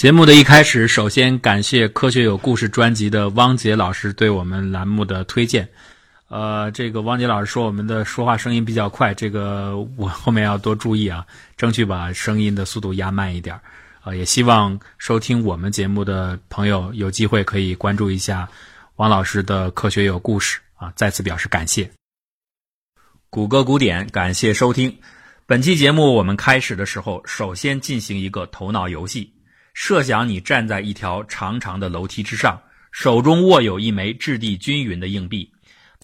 节目的一开始，首先感谢《科学有故事》专辑的汪杰老师对我们栏目的推荐。呃，这个汪杰老师说我们的说话声音比较快，这个我后面要多注意啊，争取把声音的速度压慢一点。啊，也希望收听我们节目的朋友有机会可以关注一下汪老师的《科学有故事》啊，再次表示感谢。谷歌古典，感谢收听本期节目。我们开始的时候，首先进行一个头脑游戏。设想你站在一条长长的楼梯之上，手中握有一枚质地均匀的硬币，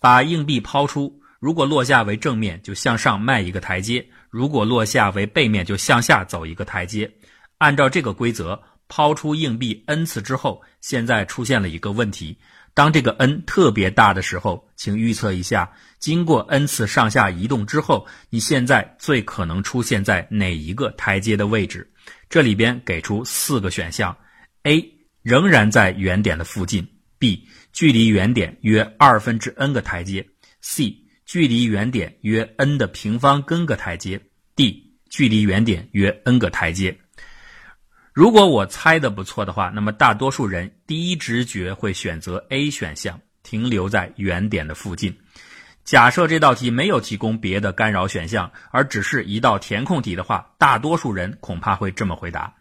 把硬币抛出。如果落下为正面，就向上迈一个台阶；如果落下为背面，就向下走一个台阶。按照这个规则，抛出硬币 n 次之后，现在出现了一个问题：当这个 n 特别大的时候，请预测一下，经过 n 次上下移动之后，你现在最可能出现在哪一个台阶的位置？这里边给出四个选项：A 仍然在原点的附近；B 距离原点约二分之 n 个台阶；C 距离原点约 n 的平方根个台阶；D 距离原点约 n 个台阶。如果我猜的不错的话，那么大多数人第一直觉会选择 A 选项，停留在原点的附近。假设这道题没有提供别的干扰选项，而只是一道填空题的话，大多数人恐怕会这么回答。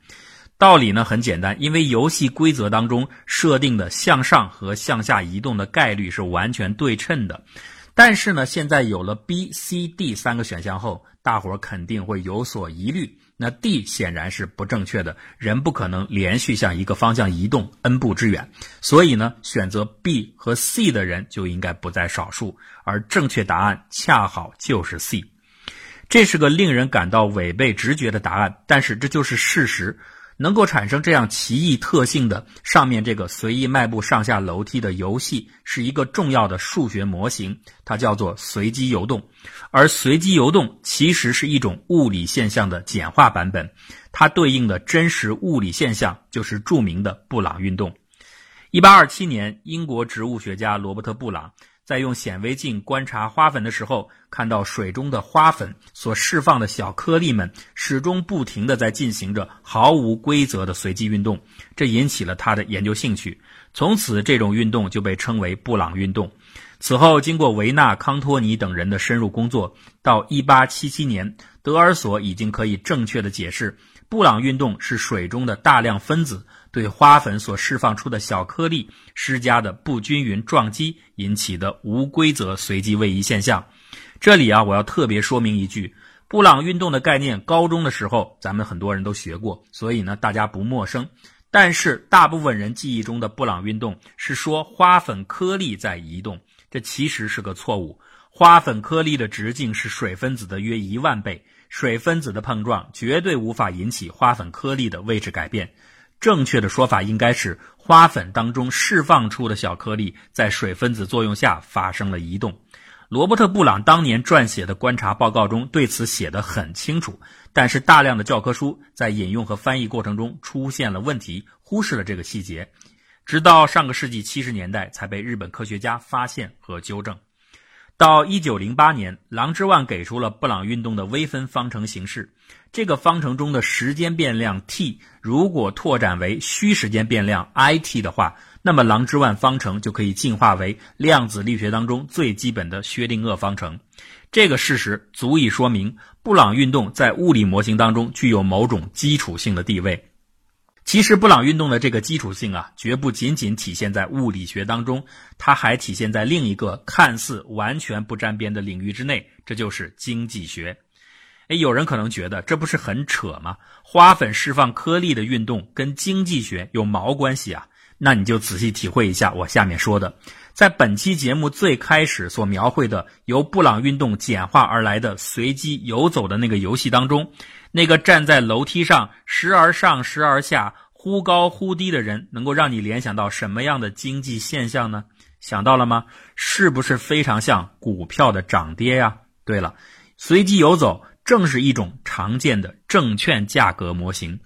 道理呢很简单，因为游戏规则当中设定的向上和向下移动的概率是完全对称的。但是呢，现在有了 B、C、D 三个选项后，大伙儿肯定会有所疑虑。那 D 显然是不正确的，人不可能连续向一个方向移动 n 步之远，所以呢，选择 B 和 C 的人就应该不在少数，而正确答案恰好就是 C。这是个令人感到违背直觉的答案，但是这就是事实。能够产生这样奇异特性的上面这个随意迈步上下楼梯的游戏，是一个重要的数学模型，它叫做随机游动。而随机游动其实是一种物理现象的简化版本，它对应的真实物理现象就是著名的布朗运动。一八二七年，英国植物学家罗伯特·布朗。在用显微镜观察花粉的时候，看到水中的花粉所释放的小颗粒们始终不停地在进行着毫无规则的随机运动，这引起了他的研究兴趣。从此，这种运动就被称为布朗运动。此后，经过维纳、康托尼等人的深入工作，到1877年，德尔索已经可以正确地解释布朗运动是水中的大量分子。对花粉所释放出的小颗粒施加的不均匀撞击引起的无规则随机位移现象。这里啊，我要特别说明一句：布朗运动的概念，高中的时候咱们很多人都学过，所以呢，大家不陌生。但是大部分人记忆中的布朗运动是说花粉颗粒在移动，这其实是个错误。花粉颗粒的直径是水分子的约一万倍，水分子的碰撞绝对无法引起花粉颗粒的位置改变。正确的说法应该是花粉当中释放出的小颗粒在水分子作用下发生了移动。罗伯特·布朗当年撰写的观察报告中对此写得很清楚，但是大量的教科书在引用和翻译过程中出现了问题，忽视了这个细节，直到上个世纪七十年代才被日本科学家发现和纠正。到一九零八年，郎之万给出了布朗运动的微分方程形式。这个方程中的时间变量 t 如果拓展为虚时间变量 i t 的话，那么郎之万方程就可以进化为量子力学当中最基本的薛定谔方程。这个事实足以说明布朗运动在物理模型当中具有某种基础性的地位。其实，布朗运动的这个基础性啊，绝不仅仅体现在物理学当中，它还体现在另一个看似完全不沾边的领域之内，这就是经济学。哎，有人可能觉得这不是很扯吗？花粉释放颗粒的运动跟经济学有毛关系啊？那你就仔细体会一下我下面说的，在本期节目最开始所描绘的由布朗运动简化而来的随机游走的那个游戏当中。那个站在楼梯上时而上时而下、忽高忽低的人，能够让你联想到什么样的经济现象呢？想到了吗？是不是非常像股票的涨跌呀？对了，随机游走正是一种常见的证券价格模型。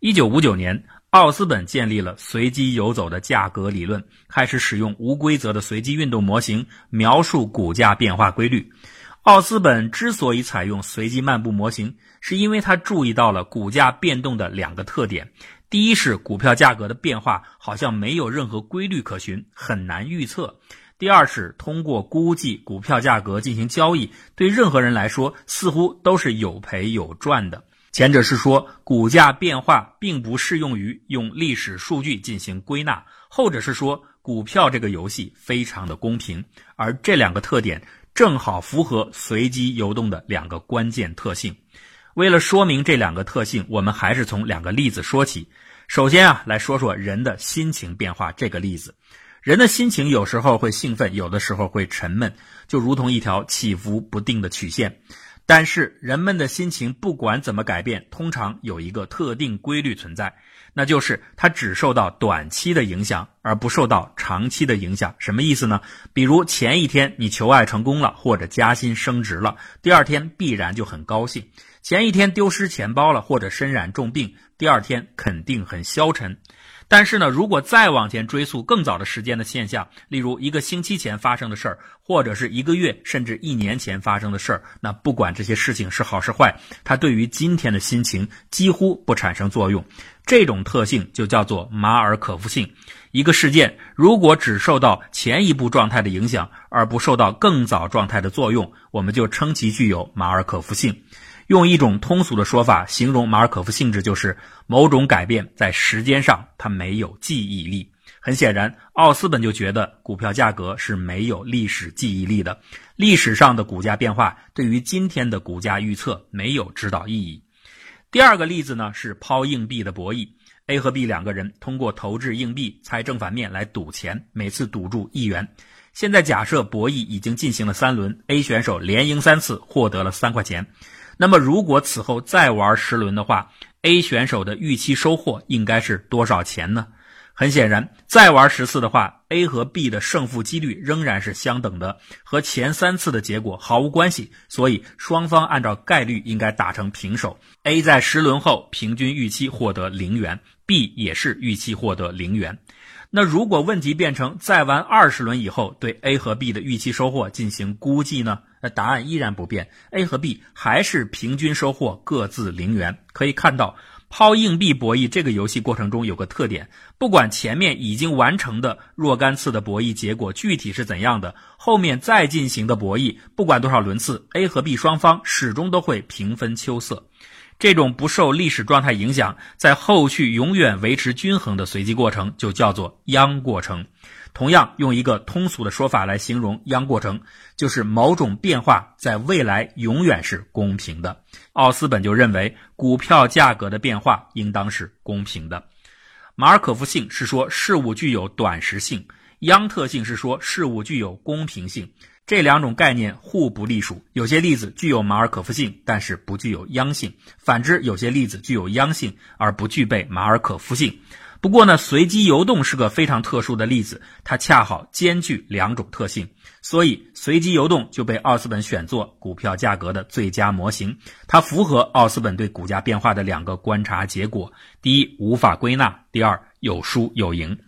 一九五九年，奥斯本建立了随机游走的价格理论，开始使用无规则的随机运动模型描述股价变化规律。奥斯本之所以采用随机漫步模型，是因为他注意到了股价变动的两个特点：第一是股票价格的变化好像没有任何规律可循，很难预测；第二是通过估计股票价格进行交易，对任何人来说似乎都是有赔有赚的。前者是说股价变化并不适用于用历史数据进行归纳，后者是说股票这个游戏非常的公平，而这两个特点正好符合随机游动的两个关键特性。为了说明这两个特性，我们还是从两个例子说起。首先啊，来说说人的心情变化这个例子。人的心情有时候会兴奋，有的时候会沉闷，就如同一条起伏不定的曲线。但是人们的心情不管怎么改变，通常有一个特定规律存在，那就是它只受到短期的影响，而不受到长期的影响。什么意思呢？比如前一天你求爱成功了，或者加薪升职了，第二天必然就很高兴。前一天丢失钱包了，或者身染重病，第二天肯定很消沉。但是呢，如果再往前追溯更早的时间的现象，例如一个星期前发生的事儿，或者是一个月甚至一年前发生的事儿，那不管这些事情是好是坏，它对于今天的心情几乎不产生作用。这种特性就叫做马尔可夫性。一个事件如果只受到前一步状态的影响，而不受到更早状态的作用，我们就称其具有马尔可夫性。用一种通俗的说法形容马尔可夫性质，就是某种改变在时间上它没有记忆力。很显然，奥斯本就觉得股票价格是没有历史记忆力的，历史上的股价变化对于今天的股价预测没有指导意义。第二个例子呢是抛硬币的博弈，A 和 B 两个人通过投掷硬币猜正反面来赌钱，每次赌注一元。现在假设博弈已经进行了三轮，A 选手连赢三次，获得了三块钱。那么，如果此后再玩十轮的话，A 选手的预期收获应该是多少钱呢？很显然，再玩十次的话，A 和 B 的胜负几率仍然是相等的，和前三次的结果毫无关系。所以，双方按照概率应该打成平手。A 在十轮后平均预期获得零元，B 也是预期获得零元。那如果问题变成再玩二十轮以后，对 A 和 B 的预期收获进行估计呢？那答案依然不变，A 和 B 还是平均收获各自零元。可以看到，抛硬币博弈这个游戏过程中有个特点：不管前面已经完成的若干次的博弈结果具体是怎样的，后面再进行的博弈，不管多少轮次，A 和 B 双方始终都会平分秋色。这种不受历史状态影响，在后续永远维持均衡的随机过程，就叫做央过程。同样，用一个通俗的说法来形容央过程，就是某种变化在未来永远是公平的。奥斯本就认为，股票价格的变化应当是公平的。马尔可夫性是说事物具有短时性，央特性是说事物具有公平性。这两种概念互不隶属。有些例子具有马尔可夫性，但是不具有央性；反之，有些例子具有央性而不具备马尔可夫性。不过呢，随机游动是个非常特殊的例子，它恰好兼具两种特性，所以随机游动就被奥斯本选作股票价格的最佳模型。它符合奥斯本对股价变化的两个观察结果：第一，无法归纳；第二，有输有赢。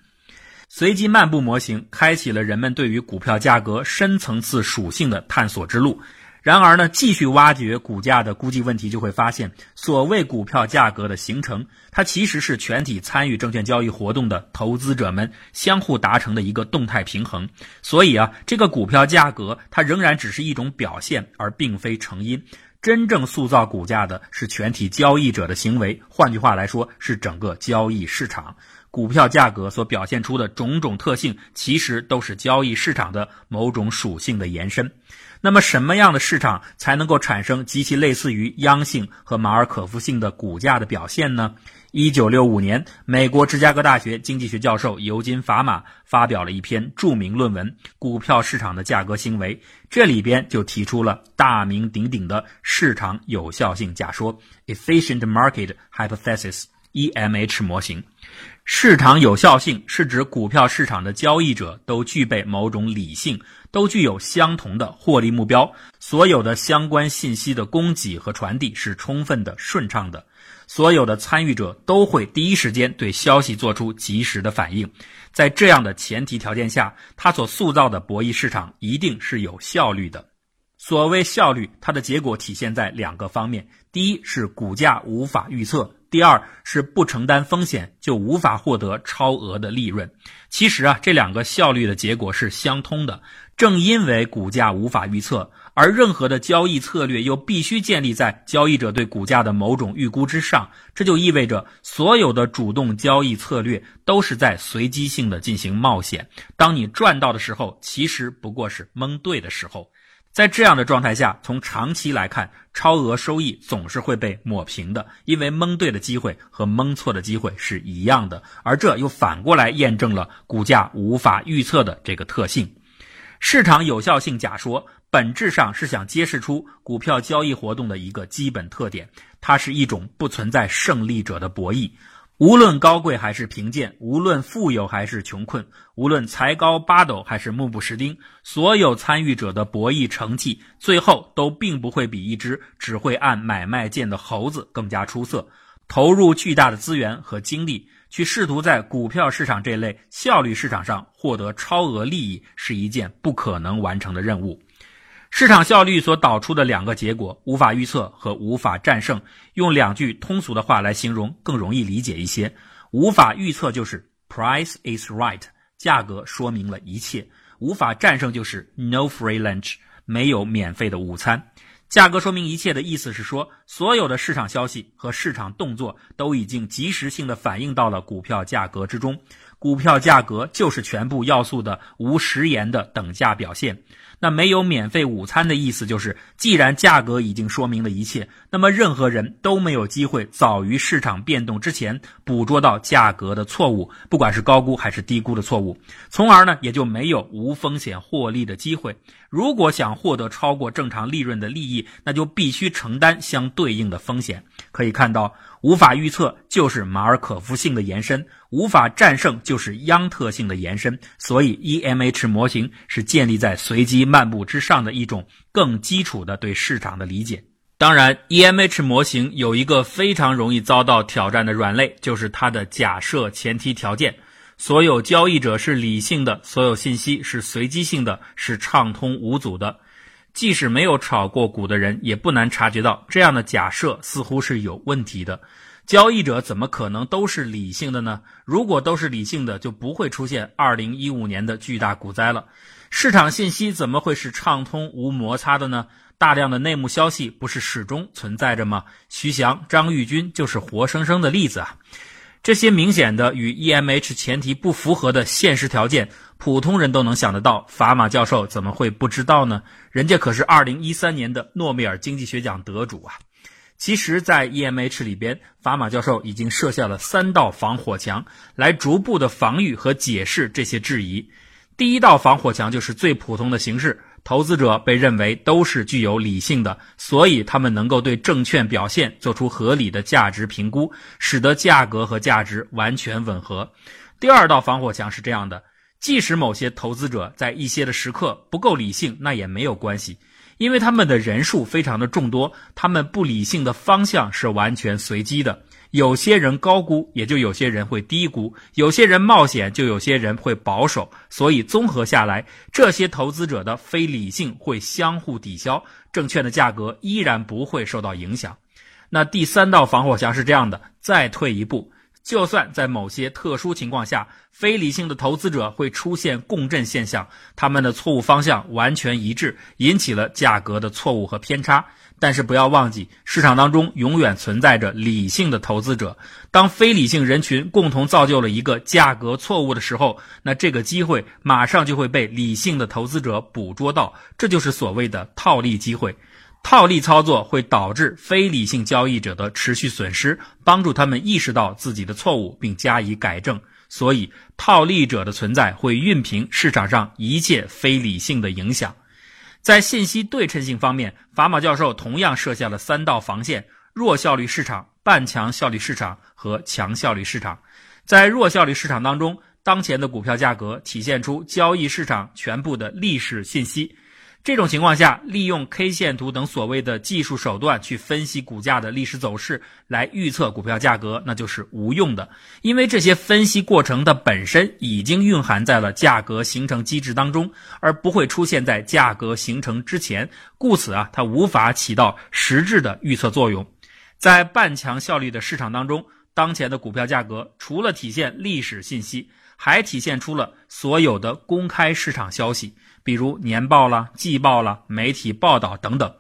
随机漫步模型开启了人们对于股票价格深层次属性的探索之路。然而呢，继续挖掘股价的估计问题，就会发现，所谓股票价格的形成，它其实是全体参与证券交易活动的投资者们相互达成的一个动态平衡。所以啊，这个股票价格它仍然只是一种表现，而并非成因。真正塑造股价的是全体交易者的行为，换句话来说，是整个交易市场。股票价格所表现出的种种特性，其实都是交易市场的某种属性的延伸。那么，什么样的市场才能够产生极其类似于央性和马尔可夫性的股价的表现呢？一九六五年，美国芝加哥大学经济学教授尤金·法玛发表了一篇著名论文《股票市场的价格行为》，这里边就提出了大名鼎鼎的市场有效性假说 （Efficient Market Hypothesis，EMH） 模型。市场有效性是指股票市场的交易者都具备某种理性。都具有相同的获利目标，所有的相关信息的供给和传递是充分的、顺畅的，所有的参与者都会第一时间对消息做出及时的反应。在这样的前提条件下，他所塑造的博弈市场一定是有效率的。所谓效率，它的结果体现在两个方面：第一是股价无法预测。第二是不承担风险就无法获得超额的利润。其实啊，这两个效率的结果是相通的。正因为股价无法预测，而任何的交易策略又必须建立在交易者对股价的某种预估之上，这就意味着所有的主动交易策略都是在随机性的进行冒险。当你赚到的时候，其实不过是蒙对的时候。在这样的状态下，从长期来看，超额收益总是会被抹平的，因为蒙对的机会和蒙错的机会是一样的，而这又反过来验证了股价无法预测的这个特性。市场有效性假说本质上是想揭示出股票交易活动的一个基本特点，它是一种不存在胜利者的博弈。无论高贵还是贫贱，无论富有还是穷困，无论才高八斗还是目不识丁，所有参与者的博弈成绩，最后都并不会比一只只会按买卖键的猴子更加出色。投入巨大的资源和精力去试图在股票市场这类效率市场上获得超额利益，是一件不可能完成的任务。市场效率所导出的两个结果无法预测和无法战胜，用两句通俗的话来形容更容易理解一些。无法预测就是 price is right，价格说明了一切；无法战胜就是 no free lunch，没有免费的午餐。价格说明一切的意思是说，所有的市场消息和市场动作都已经及时性的反映到了股票价格之中，股票价格就是全部要素的无食言的等价表现。那没有免费午餐的意思就是，既然价格已经说明了一切，那么任何人都没有机会早于市场变动之前捕捉到价格的错误，不管是高估还是低估的错误，从而呢也就没有无风险获利的机会。如果想获得超过正常利润的利益，那就必须承担相对应的风险。可以看到。无法预测就是马尔可夫性的延伸，无法战胜就是央特性的延伸。所以，EMH 模型是建立在随机漫步之上的一种更基础的对市场的理解。当然，EMH 模型有一个非常容易遭到挑战的软肋，就是它的假设前提条件：所有交易者是理性的，所有信息是随机性的，是畅通无阻的。即使没有炒过股的人，也不难察觉到这样的假设似乎是有问题的。交易者怎么可能都是理性的呢？如果都是理性的，就不会出现二零一五年的巨大股灾了。市场信息怎么会是畅通无摩擦的呢？大量的内幕消息不是始终存在着吗？徐翔、张玉军就是活生生的例子啊！这些明显的与 EMH 前提不符合的现实条件。普通人都能想得到，法马教授怎么会不知道呢？人家可是二零一三年的诺贝尔经济学奖得主啊！其实，在 EMH 里边，法马教授已经设下了三道防火墙，来逐步的防御和解释这些质疑。第一道防火墙就是最普通的形式，投资者被认为都是具有理性的，所以他们能够对证券表现做出合理的价值评估，使得价格和价值完全吻合。第二道防火墙是这样的。即使某些投资者在一些的时刻不够理性，那也没有关系，因为他们的人数非常的众多，他们不理性的方向是完全随机的。有些人高估，也就有些人会低估；有些人冒险，就有些人会保守。所以综合下来，这些投资者的非理性会相互抵消，证券的价格依然不会受到影响。那第三道防火墙是这样的：再退一步。就算在某些特殊情况下，非理性的投资者会出现共振现象，他们的错误方向完全一致，引起了价格的错误和偏差。但是不要忘记，市场当中永远存在着理性的投资者。当非理性人群共同造就了一个价格错误的时候，那这个机会马上就会被理性的投资者捕捉到，这就是所谓的套利机会。套利操作会导致非理性交易者的持续损失，帮助他们意识到自己的错误并加以改正。所以，套利者的存在会熨平市场上一切非理性的影响。在信息对称性方面，法马教授同样设下了三道防线：弱效率市场、半强效率市场和强效率市场。在弱效率市场当中，当前的股票价格体现出交易市场全部的历史信息。这种情况下，利用 K 线图等所谓的技术手段去分析股价的历史走势，来预测股票价格，那就是无用的。因为这些分析过程的本身已经蕴含在了价格形成机制当中，而不会出现在价格形成之前，故此啊，它无法起到实质的预测作用。在半强效率的市场当中，当前的股票价格除了体现历史信息，还体现出了所有的公开市场消息，比如年报啦、季报啦、媒体报道等等。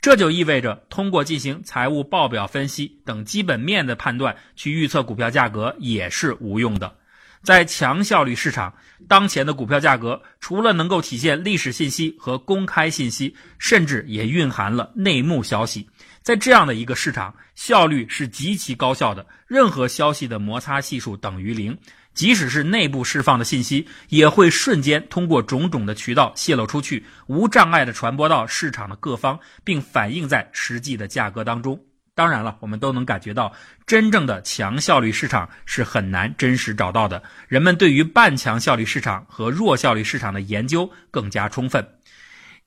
这就意味着，通过进行财务报表分析等基本面的判断去预测股票价格也是无用的。在强效率市场，当前的股票价格除了能够体现历史信息和公开信息，甚至也蕴含了内幕消息。在这样的一个市场，效率是极其高效的，任何消息的摩擦系数等于零。即使是内部释放的信息，也会瞬间通过种种的渠道泄露出去，无障碍的传播到市场的各方，并反映在实际的价格当中。当然了，我们都能感觉到，真正的强效率市场是很难真实找到的。人们对于半强效率市场和弱效率市场的研究更加充分。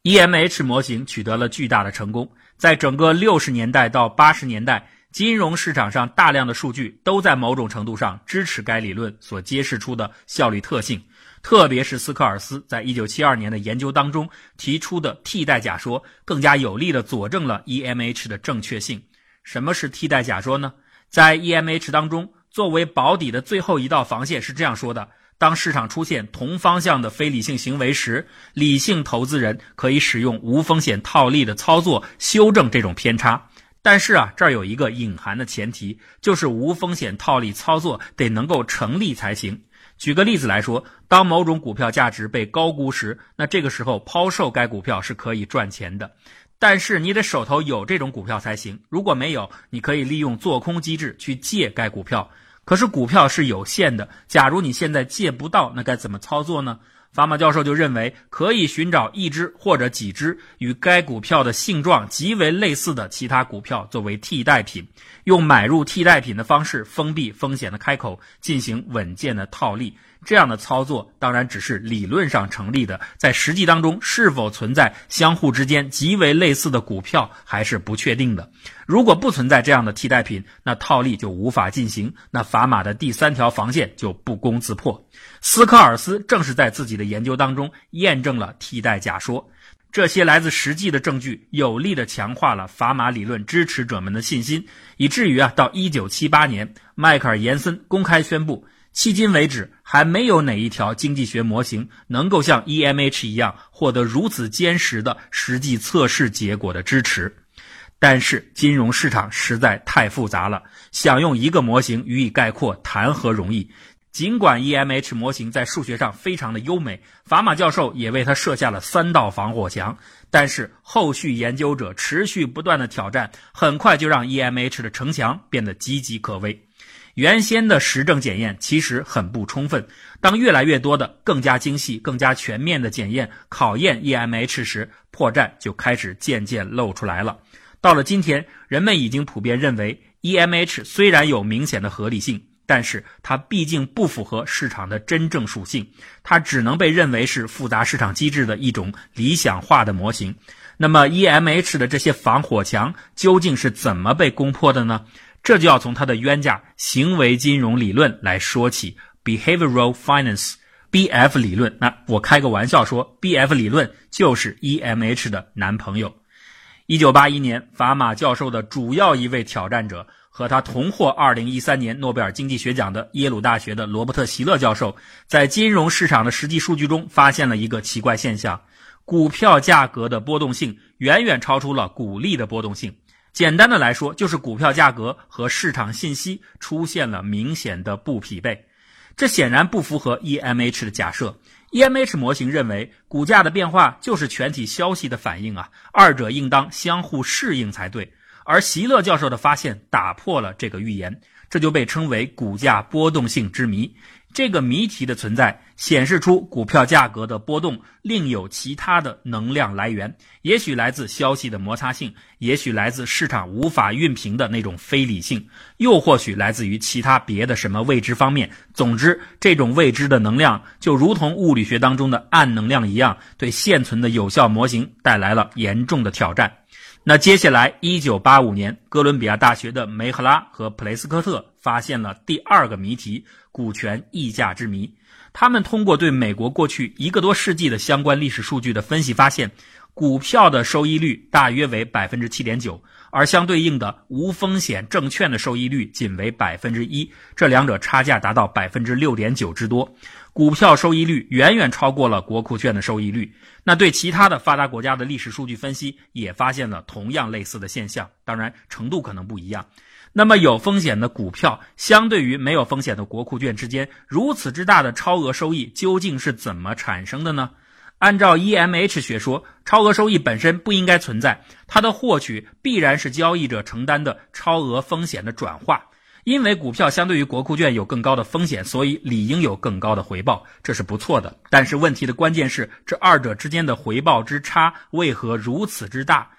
EMH 模型取得了巨大的成功，在整个六十年代到八十年代。金融市场上大量的数据都在某种程度上支持该理论所揭示出的效率特性，特别是斯科尔斯在一九七二年的研究当中提出的替代假说，更加有力地佐证了 EMH 的正确性。什么是替代假说呢？在 EMH 当中，作为保底的最后一道防线是这样说的：当市场出现同方向的非理性行为时，理性投资人可以使用无风险套利的操作修正这种偏差。但是啊，这儿有一个隐含的前提，就是无风险套利操作得能够成立才行。举个例子来说，当某种股票价值被高估时，那这个时候抛售该股票是可以赚钱的。但是你得手头有这种股票才行。如果没有，你可以利用做空机制去借该股票。可是股票是有限的，假如你现在借不到，那该怎么操作呢？法马教授就认为，可以寻找一只或者几只与该股票的性状极为类似的其他股票作为替代品，用买入替代品的方式封闭风险的开口，进行稳健的套利。这样的操作当然只是理论上成立的，在实际当中是否存在相互之间极为类似的股票还是不确定的。如果不存在这样的替代品，那套利就无法进行，那砝码的第三条防线就不攻自破。斯科尔斯正是在自己的研究当中验证了替代假说，这些来自实际的证据有力的强化了砝码理论支持者们的信心，以至于啊，到一九七八年，迈克尔·延森公开宣布。迄今为止，还没有哪一条经济学模型能够像 EMH 一样获得如此坚实的实际测试结果的支持。但是，金融市场实在太复杂了，想用一个模型予以概括，谈何容易？尽管 EMH 模型在数学上非常的优美，法马教授也为它设下了三道防火墙，但是后续研究者持续不断的挑战，很快就让 EMH 的城墙变得岌岌可危。原先的实证检验其实很不充分，当越来越多的、更加精细、更加全面的检验考验 EMH 时，破绽就开始渐渐露出来了。到了今天，人们已经普遍认为，EMH 虽然有明显的合理性，但是它毕竟不符合市场的真正属性，它只能被认为是复杂市场机制的一种理想化的模型。那么，EMH 的这些防火墙究竟是怎么被攻破的呢？这就要从他的冤家行为金融理论来说起，behavioral finance，B.F 理论。那我开个玩笑说，B.F 理论就是 E.M.H 的男朋友。一九八一年，法马教授的主要一位挑战者和他同获二零一三年诺贝尔经济学奖的耶鲁大学的罗伯特席勒教授，在金融市场的实际数据中发现了一个奇怪现象：股票价格的波动性远远超出了股利的波动性。简单的来说，就是股票价格和市场信息出现了明显的不匹配，这显然不符合 EMH 的假设。EMH 模型认为，股价的变化就是全体消息的反应啊，二者应当相互适应才对。而席勒教授的发现打破了这个预言，这就被称为股价波动性之谜。这个谜题的存在显示出股票价格的波动另有其他的能量来源，也许来自消息的摩擦性，也许来自市场无法熨平的那种非理性，又或许来自于其他别的什么未知方面。总之，这种未知的能量就如同物理学当中的暗能量一样，对现存的有效模型带来了严重的挑战。那接下来，一九八五年，哥伦比亚大学的梅赫拉和普雷斯科特发现了第二个谜题——股权溢价之谜。他们通过对美国过去一个多世纪的相关历史数据的分析，发现，股票的收益率大约为百分之七点九，而相对应的无风险证券的收益率仅为百分之一，这两者差价达到百分之六点九之多。股票收益率远远超过了国库券的收益率。那对其他的发达国家的历史数据分析也发现了同样类似的现象，当然程度可能不一样。那么有风险的股票相对于没有风险的国库券之间如此之大的超额收益究竟是怎么产生的呢？按照 EMH 学说，超额收益本身不应该存在，它的获取必然是交易者承担的超额风险的转化。因为股票相对于国库券有更高的风险，所以理应有更高的回报，这是不错的。但是问题的关键是，这二者之间的回报之差为何如此之大？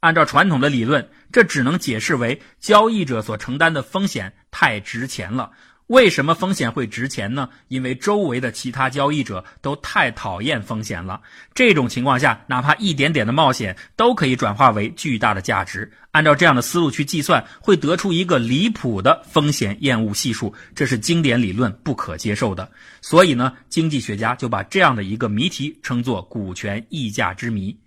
按照传统的理论，这只能解释为交易者所承担的风险太值钱了。为什么风险会值钱呢？因为周围的其他交易者都太讨厌风险了。这种情况下，哪怕一点点的冒险都可以转化为巨大的价值。按照这样的思路去计算，会得出一个离谱的风险厌恶系数，这是经典理论不可接受的。所以呢，经济学家就把这样的一个谜题称作“股权溢价之谜”。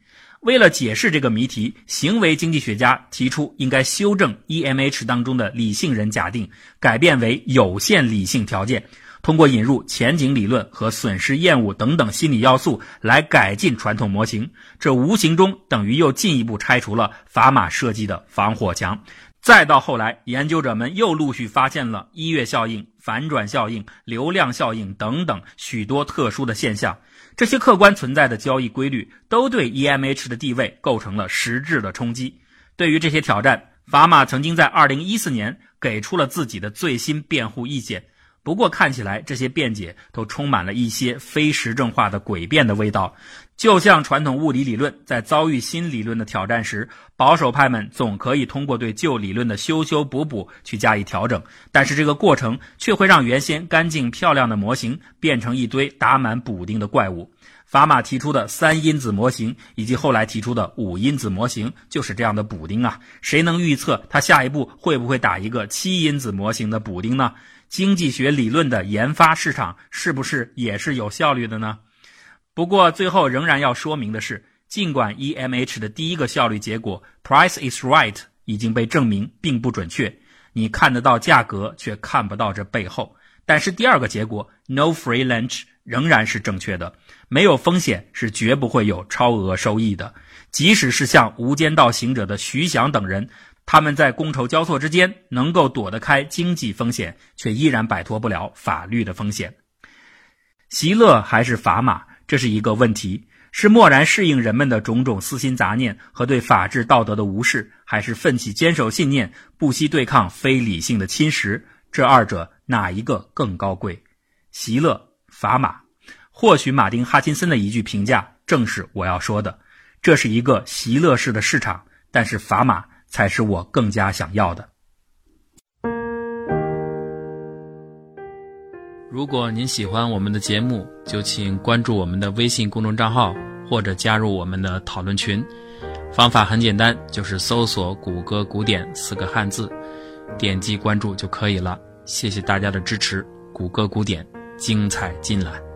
为了解释这个谜题，行为经济学家提出应该修正 EMH 当中的理性人假定，改变为有限理性条件，通过引入前景理论和损失厌恶等等心理要素来改进传统模型。这无形中等于又进一步拆除了砝码设计的防火墙。再到后来，研究者们又陆续发现了一月效应、反转效应、流量效应等等许多特殊的现象。这些客观存在的交易规律都对 EMH 的地位构成了实质的冲击。对于这些挑战，法马曾经在2014年给出了自己的最新辩护意见。不过，看起来这些辩解都充满了一些非实证化的诡辩的味道。就像传统物理理论在遭遇新理论的挑战时，保守派们总可以通过对旧理论的修修补补去加以调整，但是这个过程却会让原先干净漂亮的模型变成一堆打满补丁的怪物。法马提出的三因子模型以及后来提出的五因子模型就是这样的补丁啊！谁能预测他下一步会不会打一个七因子模型的补丁呢？经济学理论的研发市场是不是也是有效率的呢？不过，最后仍然要说明的是，尽管 EMH 的第一个效率结果 “price is right” 已经被证明并不准确，你看得到价格却看不到这背后，但是第二个结果 “no free lunch” 仍然是正确的。没有风险是绝不会有超额收益的。即使是像《无间道》行者的徐翔等人，他们在觥筹交错之间能够躲得开经济风险，却依然摆脱不了法律的风险。席勒还是砝码？这是一个问题：是默然适应人们的种种私心杂念和对法治道德的无视，还是奋起坚守信念，不惜对抗非理性的侵蚀？这二者哪一个更高贵？席勒、砝码？或许马丁·哈金森的一句评价正是我要说的：这是一个席勒式的市场，但是砝码才是我更加想要的。如果您喜欢我们的节目，就请关注我们的微信公众账号，或者加入我们的讨论群。方法很简单，就是搜索“谷歌古典”四个汉字，点击关注就可以了。谢谢大家的支持，谷歌古典精彩尽览。